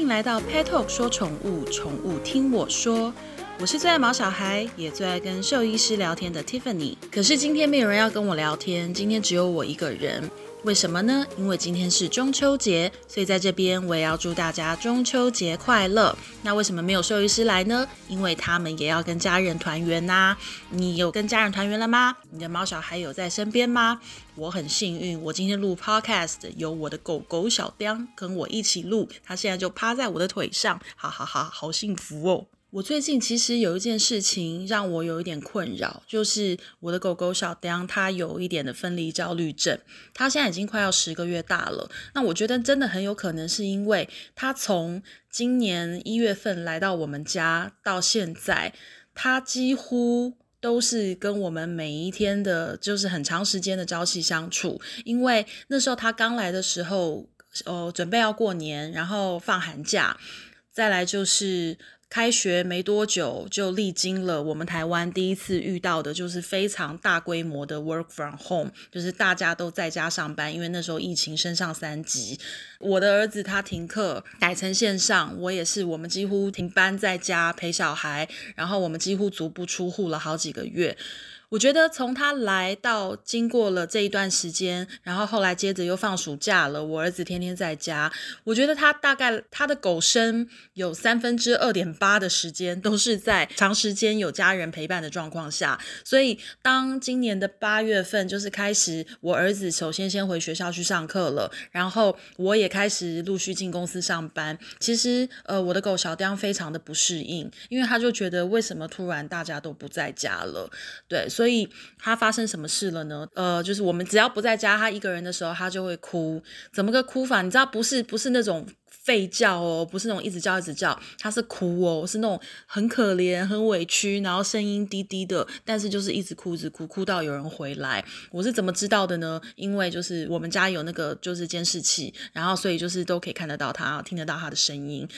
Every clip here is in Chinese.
迎来到 Pet Talk 说宠物，宠物听我说。我是最爱毛小孩，也最爱跟兽医师聊天的 Tiffany。可是今天没有人要跟我聊天，今天只有我一个人。为什么呢？因为今天是中秋节，所以在这边我也要祝大家中秋节快乐。那为什么没有兽医师来呢？因为他们也要跟家人团圆呐。你有跟家人团圆了吗？你的猫小孩有在身边吗？我很幸运，我今天录 podcast 有我的狗狗小雕跟我一起录，它现在就趴在我的腿上，哈哈哈，好幸福哦。我最近其实有一件事情让我有一点困扰，就是我的狗狗小雕，它有一点的分离焦虑症。它现在已经快要十个月大了。那我觉得真的很有可能是因为它从今年一月份来到我们家到现在，它几乎都是跟我们每一天的，就是很长时间的朝夕相处。因为那时候它刚来的时候，呃，准备要过年，然后放寒假，再来就是。开学没多久，就历经了我们台湾第一次遇到的，就是非常大规模的 work from home，就是大家都在家上班，因为那时候疫情升上三级。我的儿子他停课改成线上，我也是，我们几乎停班在家陪小孩，然后我们几乎足不出户了好几个月。我觉得从他来到经过了这一段时间，然后后来接着又放暑假了，我儿子天天在家。我觉得他大概他的狗生有三分之二点八的时间都是在长时间有家人陪伴的状况下。所以当今年的八月份就是开始，我儿子首先先回学校去上课了，然后我也开始陆续进公司上班。其实呃，我的狗小雕非常的不适应，因为他就觉得为什么突然大家都不在家了，对。所以他发生什么事了呢？呃，就是我们只要不在家，他一个人的时候，他就会哭。怎么个哭法？你知道，不是不是那种吠叫哦，不是那种一直叫一直叫，他是哭哦，是那种很可怜、很委屈，然后声音低低的，但是就是一直哭，一直哭，哭到有人回来。我是怎么知道的呢？因为就是我们家有那个就是监视器，然后所以就是都可以看得到他，听得到他的声音。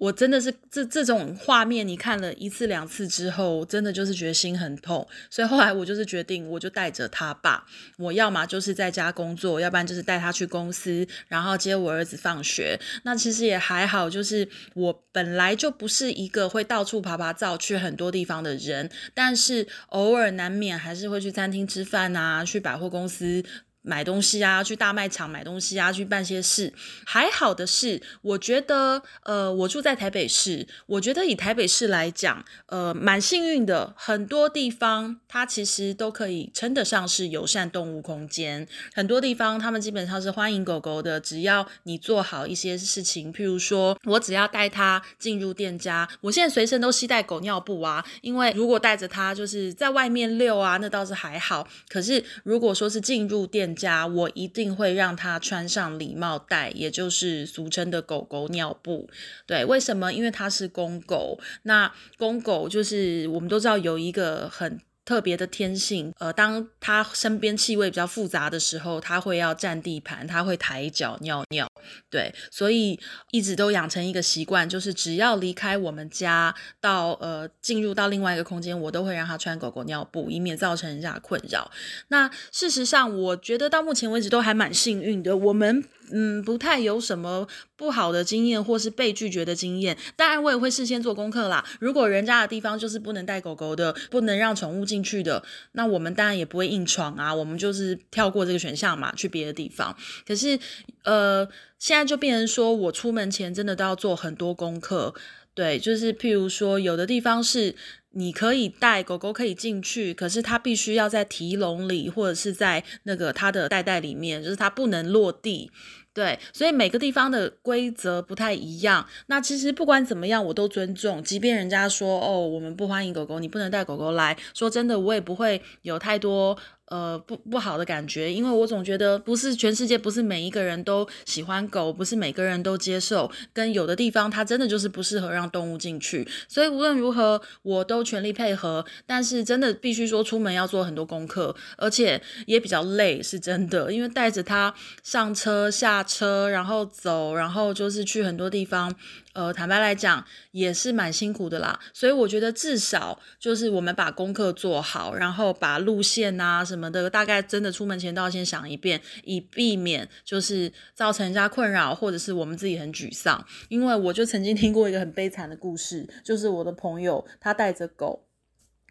我真的是这这种画面，你看了一次两次之后，真的就是觉得心很痛。所以后来我就是决定，我就带着他爸，我要么就是在家工作，要不然就是带他去公司，然后接我儿子放学。那其实也还好，就是我本来就不是一个会到处爬爬照去很多地方的人，但是偶尔难免还是会去餐厅吃饭啊，去百货公司。买东西啊，去大卖场买东西啊，去办些事。还好的是，我觉得，呃，我住在台北市，我觉得以台北市来讲，呃，蛮幸运的。很多地方它其实都可以称得上是友善动物空间。很多地方他们基本上是欢迎狗狗的，只要你做好一些事情，譬如说我只要带它进入店家，我现在随身都携带狗尿布啊，因为如果带着它就是在外面遛啊，那倒是还好。可是如果说是进入店，家我一定会让他穿上礼帽带，也就是俗称的狗狗尿布。对，为什么？因为他是公狗。那公狗就是我们都知道有一个很。特别的天性，呃，当他身边气味比较复杂的时候，他会要占地盘，他会抬脚尿尿，对，所以一直都养成一个习惯，就是只要离开我们家到呃进入到另外一个空间，我都会让他穿狗狗尿布，以免造成人家困扰。那事实上，我觉得到目前为止都还蛮幸运的，我们。嗯，不太有什么不好的经验，或是被拒绝的经验。当然，我也会事先做功课啦。如果人家的地方就是不能带狗狗的，不能让宠物进去的，那我们当然也不会硬闯啊。我们就是跳过这个选项嘛，去别的地方。可是，呃，现在就变成说我出门前真的都要做很多功课。对，就是譬如说，有的地方是。你可以带狗狗可以进去，可是它必须要在提笼里，或者是在那个它的袋袋里面，就是它不能落地。对，所以每个地方的规则不太一样。那其实不管怎么样，我都尊重，即便人家说哦，我们不欢迎狗狗，你不能带狗狗来说真的，我也不会有太多。呃，不不好的感觉，因为我总觉得不是全世界，不是每一个人都喜欢狗，不是每个人都接受，跟有的地方它真的就是不适合让动物进去，所以无论如何我都全力配合。但是真的必须说出门要做很多功课，而且也比较累，是真的，因为带着它上车下车，然后走，然后就是去很多地方，呃，坦白来讲也是蛮辛苦的啦。所以我觉得至少就是我们把功课做好，然后把路线啊什么的，大概真的出门前都要先想一遍，以避免就是造成人家困扰，或者是我们自己很沮丧。因为我就曾经听过一个很悲惨的故事，就是我的朋友他带着狗。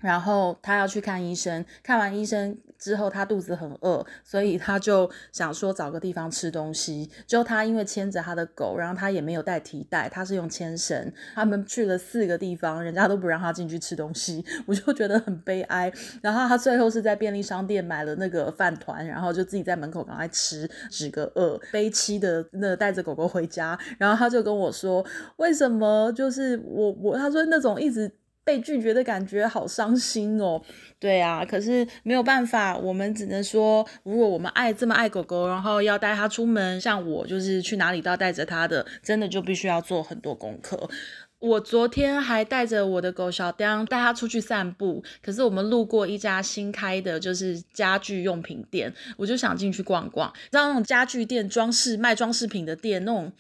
然后他要去看医生，看完医生之后，他肚子很饿，所以他就想说找个地方吃东西。就他因为牵着他的狗，然后他也没有带提袋，他是用牵绳。他们去了四个地方，人家都不让他进去吃东西，我就觉得很悲哀。然后他最后是在便利商店买了那个饭团，然后就自己在门口赶快吃，止个饿，悲戚的那带着狗狗回家。然后他就跟我说，为什么就是我我他说那种一直。被拒绝的感觉好伤心哦，对啊，可是没有办法，我们只能说，如果我们爱这么爱狗狗，然后要带它出门，像我就是去哪里都要带着它的，真的就必须要做很多功课。我昨天还带着我的狗小丁带它出去散步，可是我们路过一家新开的就是家具用品店，我就想进去逛逛，知道那种家具店、装饰卖装饰品的店那种。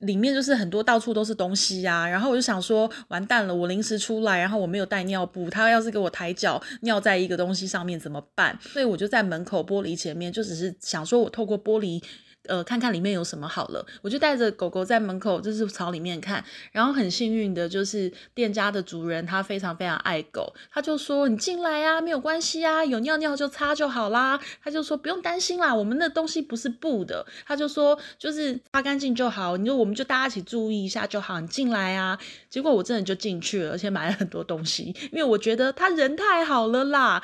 里面就是很多到处都是东西呀，然后我就想说，完蛋了，我临时出来，然后我没有带尿布，他要是给我抬脚尿在一个东西上面怎么办？所以我就在门口玻璃前面，就只是想说我透过玻璃。呃，看看里面有什么好了，我就带着狗狗在门口，就是朝里面看。然后很幸运的，就是店家的主人他非常非常爱狗，他就说：“你进来啊，没有关系啊，有尿尿就擦就好啦。”他就说：“不用担心啦，我们的东西不是布的。”他就说：“就是擦干净就好，你说我们就大家一起注意一下就好，你进来啊。”结果我真的就进去了，而且买了很多东西，因为我觉得他人太好了啦。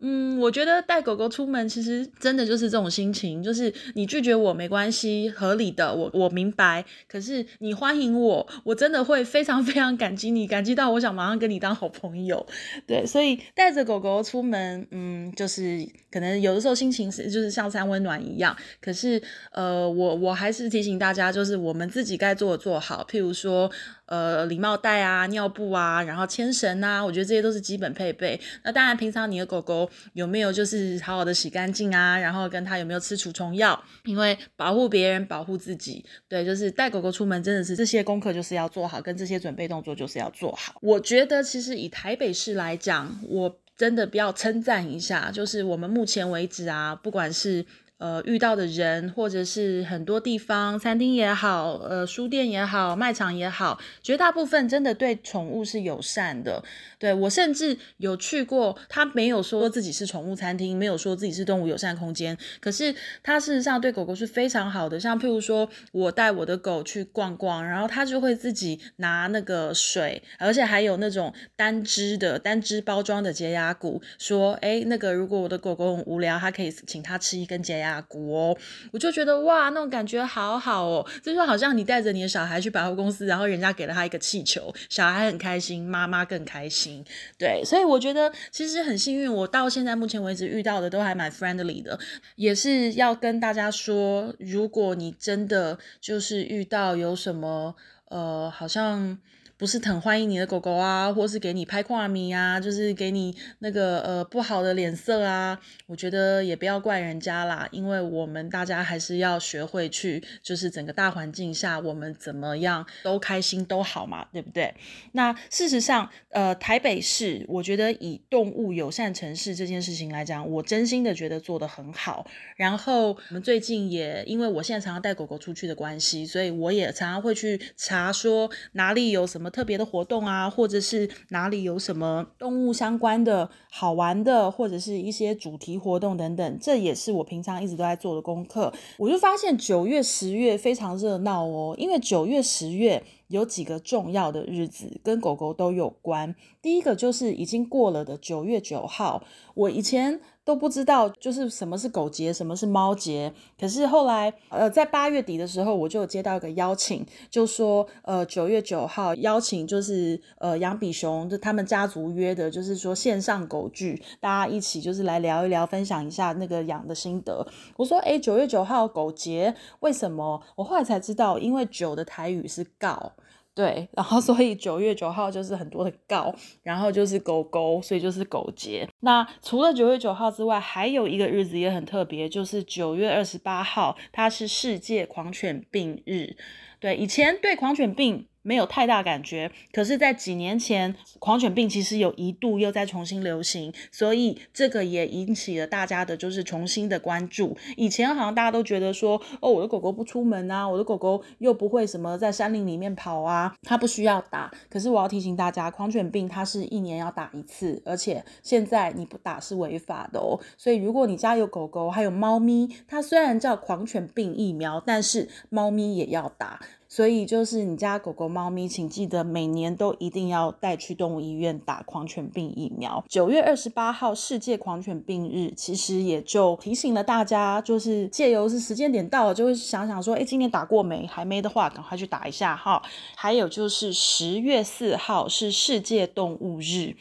嗯，我觉得带狗狗出门其实真的就是这种心情，就是你拒绝我没关系，合理的，我我明白。可是你欢迎我，我真的会非常 非常感激你，感激到我想马上跟你当好朋友。对，所以带着狗狗出门，嗯，就是可能有的时候心情是就是像三温暖一样。可是呃，我我还是提醒大家，就是我们自己该做的做好，譬如说。呃，礼帽带啊，尿布啊，然后牵绳啊，我觉得这些都是基本配备。那当然，平常你的狗狗有没有就是好好的洗干净啊？然后跟它有没有吃除虫药？因为保护别人，保护自己，对，就是带狗狗出门真的是这些功课就是要做好，跟这些准备动作就是要做好。我觉得其实以台北市来讲，我真的不要称赞一下，就是我们目前为止啊，不管是。呃，遇到的人，或者是很多地方，餐厅也好，呃，书店也好，卖场也好，绝大部分真的对宠物是友善的。对我甚至有去过，他没有说自己是宠物餐厅，没有说自己是动物友善空间，可是他事实上对狗狗是非常好的。像譬如说，我带我的狗去逛逛，然后他就会自己拿那个水，而且还有那种单支的单支包装的洁牙骨，说，哎，那个如果我的狗狗很无聊，他可以请他吃一根洁牙。牙骨哦，我就觉得哇，那种感觉好好哦，就是好像你带着你的小孩去百货公司，然后人家给了他一个气球，小孩很开心，妈妈更开心。对，所以我觉得其实很幸运，我到现在目前为止遇到的都还蛮 friendly 的，也是要跟大家说，如果你真的就是遇到有什么呃，好像。不是很欢迎你的狗狗啊，或是给你拍跨米啊，就是给你那个呃不好的脸色啊，我觉得也不要怪人家啦，因为我们大家还是要学会去，就是整个大环境下我们怎么样都开心都好嘛，对不对？那事实上，呃，台北市我觉得以动物友善城市这件事情来讲，我真心的觉得做得很好。然后我们最近也因为我现在常常带狗狗出去的关系，所以我也常常会去查说哪里有什么。特别的活动啊，或者是哪里有什么动物相关的好玩的，或者是一些主题活动等等，这也是我平常一直都在做的功课。我就发现九月、十月非常热闹哦，因为九月、十月有几个重要的日子跟狗狗都有关。第一个就是已经过了的九月九号，我以前。都不知道就是什么是狗节，什么是猫节。可是后来，呃，在八月底的时候，我就接到一个邀请，就说，呃，九月九号邀请就是呃杨比熊就他们家族约的，就是说线上狗聚，大家一起就是来聊一聊，分享一下那个养的心得。我说，哎，九月九号狗节，为什么？我后来才知道，因为九的台语是告。对，然后 所以九月九号就是很多的告，然后就是狗狗，所以就是狗节。那除了九月九号之外，还有一个日子也很特别，就是九月二十八号，它是世界狂犬病日。对，以前对狂犬病没有太大感觉。可是，在几年前，狂犬病其实有一度又在重新流行，所以这个也引起了大家的就是重新的关注。以前好像大家都觉得说，哦，我的狗狗不出门啊，我的狗狗又不会什么在山林里面跑啊，它不需要打。可是我要提醒大家，狂犬病它是一年要打一次，而且现在你不打是违法的哦。所以如果你家有狗狗还有猫咪，它虽然叫狂犬病疫苗，但是猫咪也要打。所以就是你家狗狗、猫咪，请记得每年都一定要带去动物医院打狂犬病疫苗。九月二十八号世界狂犬病日，其实也就提醒了大家，就是借由是时间点到了，就会想想说，哎，今年打过没？还没的话，赶快去打一下哈。还有就是十月四号是世界动物日。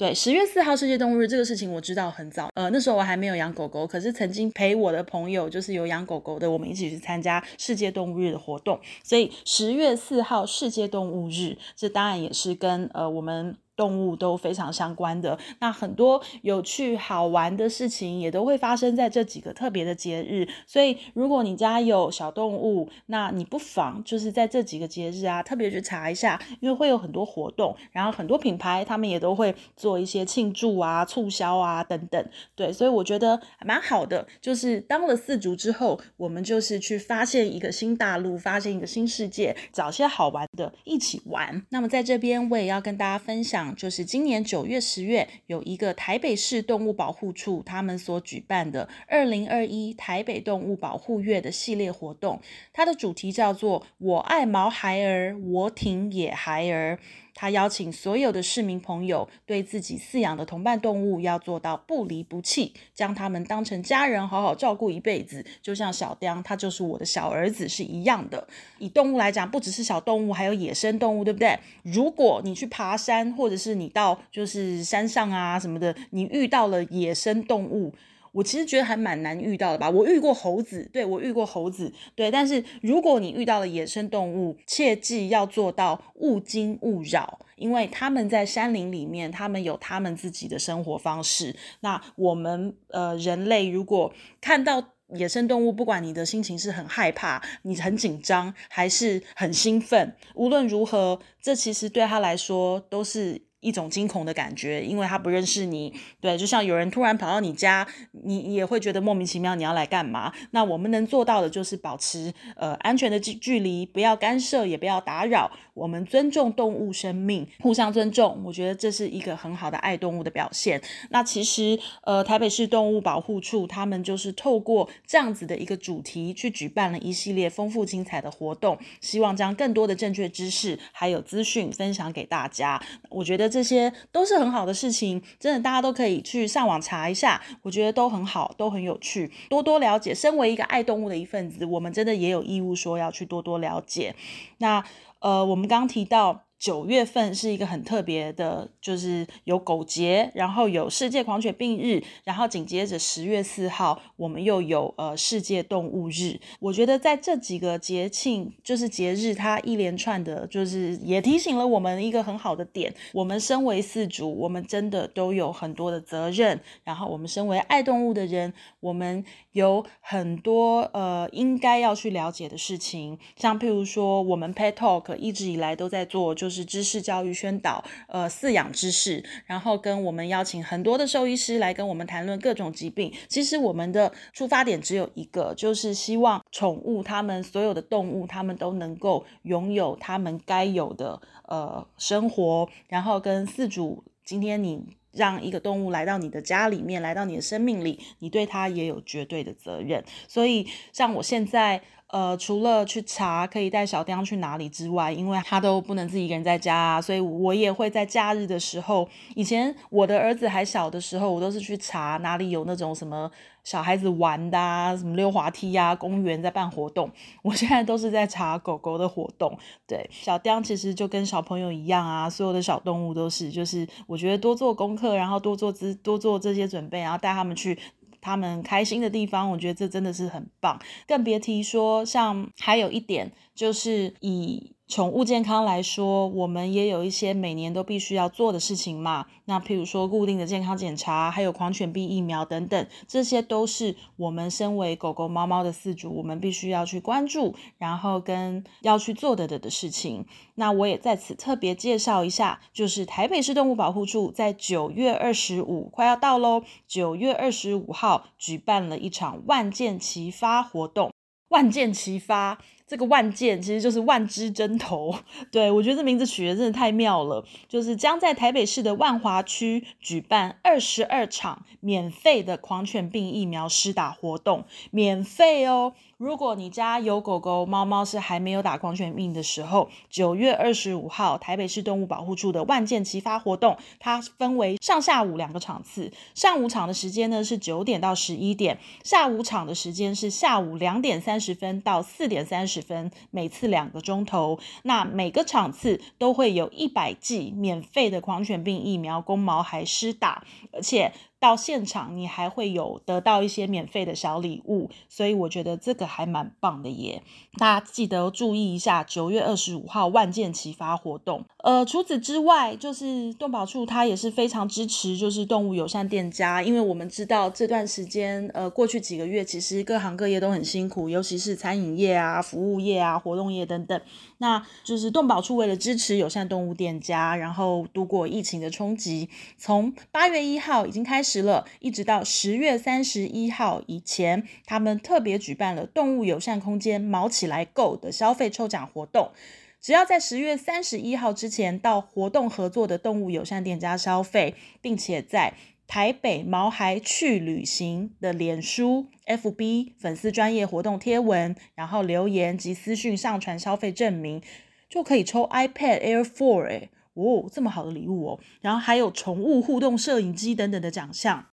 对，十月四号世界动物日这个事情我知道很早，呃，那时候我还没有养狗狗，可是曾经陪我的朋友就是有养狗狗的，我们一起去参加世界动物日的活动，所以十月四号世界动物日，这当然也是跟呃我们。动物都非常相关的，那很多有趣好玩的事情也都会发生在这几个特别的节日。所以，如果你家有小动物，那你不妨就是在这几个节日啊，特别去查一下，因为会有很多活动，然后很多品牌他们也都会做一些庆祝啊、促销啊等等。对，所以我觉得蛮好的。就是当了四足之后，我们就是去发现一个新大陆，发现一个新世界，找些好玩的一起玩。那么在这边，我也要跟大家分享。就是今年九月、十月有一个台北市动物保护处他们所举办的二零二一台北动物保护月的系列活动，它的主题叫做“我爱毛孩儿，我挺野孩儿”。他邀请所有的市民朋友，对自己饲养的同伴动物要做到不离不弃，将他们当成家人，好好照顾一辈子。就像小雕，他就是我的小儿子是一样的。以动物来讲，不只是小动物，还有野生动物，对不对？如果你去爬山，或者是你到就是山上啊什么的，你遇到了野生动物。我其实觉得还蛮难遇到的吧。我遇过猴子，对我遇过猴子，对。但是如果你遇到了野生动物，切记要做到勿惊勿扰，因为他们在山林里面，他们有他们自己的生活方式。那我们呃人类如果看到野生动物，不管你的心情是很害怕、你很紧张，还是很兴奋，无论如何，这其实对他来说都是。一种惊恐的感觉，因为他不认识你，对，就像有人突然跑到你家，你也会觉得莫名其妙，你要来干嘛？那我们能做到的就是保持呃安全的距距离，不要干涉，也不要打扰，我们尊重动物生命，互相尊重，我觉得这是一个很好的爱动物的表现。那其实呃台北市动物保护处他们就是透过这样子的一个主题去举办了一系列丰富精彩的活动，希望将更多的正确知识还有资讯分享给大家。我觉得。这些都是很好的事情，真的大家都可以去上网查一下，我觉得都很好，都很有趣，多多了解。身为一个爱动物的一份子，我们真的也有义务说要去多多了解。那呃，我们刚提到。九月份是一个很特别的，就是有狗节，然后有世界狂犬病日，然后紧接着十月四号，我们又有呃世界动物日。我觉得在这几个节庆，就是节日，它一连串的，就是也提醒了我们一个很好的点：我们身为四主，我们真的都有很多的责任。然后我们身为爱动物的人，我们有很多呃应该要去了解的事情，像譬如说，我们 Pet Talk 一直以来都在做，就。是知识教育宣导，呃，饲养知识，然后跟我们邀请很多的兽医师来跟我们谈论各种疾病。其实我们的出发点只有一个，就是希望宠物，它们所有的动物，它们都能够拥有它们该有的呃生活。然后跟饲主，今天你让一个动物来到你的家里面，来到你的生命里，你对它也有绝对的责任。所以像我现在。呃，除了去查可以带小丁去哪里之外，因为他都不能自己一个人在家，啊所以我也会在假日的时候。以前我的儿子还小的时候，我都是去查哪里有那种什么小孩子玩的，啊，什么溜滑梯呀，公园在办活动。我现在都是在查狗狗的活动。对，小丁其实就跟小朋友一样啊，所有的小动物都是，就是我觉得多做功课，然后多做资，多做这些准备，然后带他们去。他们开心的地方，我觉得这真的是很棒，更别提说像还有一点就是以。宠物健康来说，我们也有一些每年都必须要做的事情嘛。那譬如说固定的健康检查，还有狂犬病疫苗等等，这些都是我们身为狗狗、猫猫的饲主，我们必须要去关注，然后跟要去做的的的事情。那我也在此特别介绍一下，就是台北市动物保护处在九月二十五快要到喽，九月二十五号举办了一场万箭齐发活动，万箭齐发。这个万箭其实就是万支针头，对我觉得这名字取得真的太妙了。就是将在台北市的万华区举办二十二场免费的狂犬病疫苗施打活动，免费哦。如果你家有狗狗、猫猫是还没有打狂犬病的时候，九月二十五号台北市动物保护处的万箭齐发活动，它分为上下午两个场次。上午场的时间呢是九点到十一点，下午场的时间是下午两点三十分到四点三十分，每次两个钟头。那每个场次都会有一百剂免费的狂犬病疫苗供毛孩施打，而且。到现场你还会有得到一些免费的小礼物，所以我觉得这个还蛮棒的耶。大家记得注意一下九月二十五号万箭齐发活动。呃，除此之外，就是动保处它也是非常支持，就是动物友善店家，因为我们知道这段时间，呃，过去几个月其实各行各业都很辛苦，尤其是餐饮业啊、服务业啊、活动业等等。那就是动保处为了支持友善动物店家，然后度过疫情的冲击，从八月一号已经开始了，一直到十月三十一号以前，他们特别举办了动物友善空间“毛起来购”的消费抽奖活动。只要在十月三十一号之前到活动合作的动物友善店家消费，并且在台北毛孩去旅行的脸书、FB 粉丝专业活动贴文，然后留言及私讯上传消费证明，就可以抽 iPad Air 4哎，哦，这么好的礼物哦！然后还有宠物互动摄影机等等的奖项。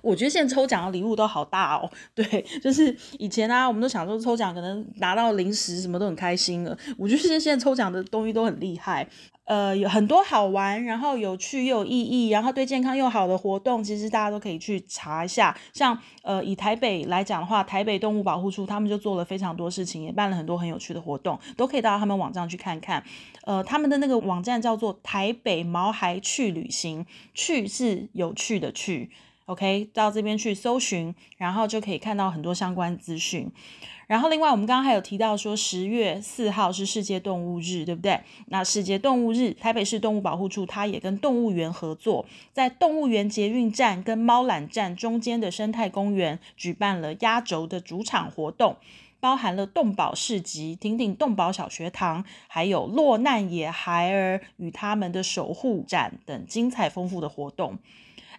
我觉得现在抽奖的礼物都好大哦，对，就是以前啊，我们都想说抽奖可能拿到零食什么都很开心了。我觉得现在抽奖的东西都很厉害。呃，有很多好玩，然后有趣又有意义，然后对健康又好的活动，其实大家都可以去查一下。像呃，以台北来讲的话，台北动物保护处他们就做了非常多事情，也办了很多很有趣的活动，都可以到他们网站去看看。呃，他们的那个网站叫做台北毛孩去旅行，去是有趣的去。OK，到这边去搜寻，然后就可以看到很多相关资讯。然后另外，我们刚刚还有提到说，十月四号是世界动物日，对不对？那世界动物日，台北市动物保护处它也跟动物园合作，在动物园捷运站跟猫缆站中间的生态公园举办了压轴的主场活动，包含了动保市集、挺挺动保小学堂，还有落难野孩儿与他们的守护展等精彩丰富的活动。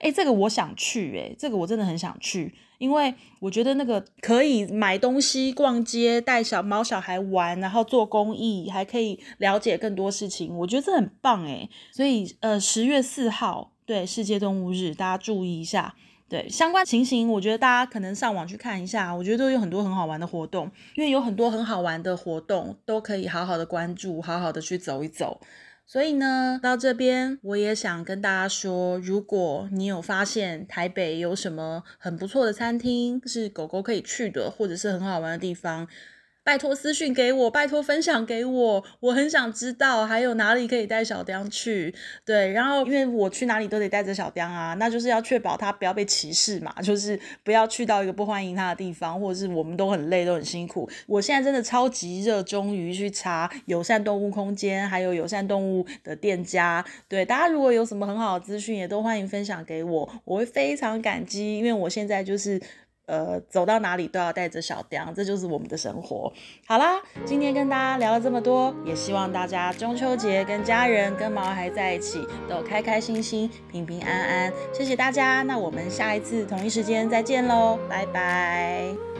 哎，这个我想去，哎，这个我真的很想去，因为我觉得那个可以买东西、逛街、带小猫小孩玩，然后做公益，还可以了解更多事情，我觉得这很棒，哎，所以呃，十月四号，对，世界动物日，大家注意一下，对相关情形，我觉得大家可能上网去看一下，我觉得都有很多很好玩的活动，因为有很多很好玩的活动，都可以好好的关注，好好的去走一走。所以呢，到这边我也想跟大家说，如果你有发现台北有什么很不错的餐厅，是狗狗可以去的，或者是很好玩的地方。拜托私讯给我，拜托分享给我，我很想知道还有哪里可以带小雕去。对，然后因为我去哪里都得带着小雕啊，那就是要确保他不要被歧视嘛，就是不要去到一个不欢迎他的地方，或者是我们都很累都很辛苦。我现在真的超级热衷于去查友善动物空间，还有友善动物的店家。对，大家如果有什么很好的资讯，也都欢迎分享给我，我会非常感激，因为我现在就是。呃，走到哪里都要带着小雕，这就是我们的生活。好啦，今天跟大家聊了这么多，也希望大家中秋节跟家人、跟毛孩在一起都开开心心、平平安安。谢谢大家，那我们下一次同一时间再见喽，拜拜。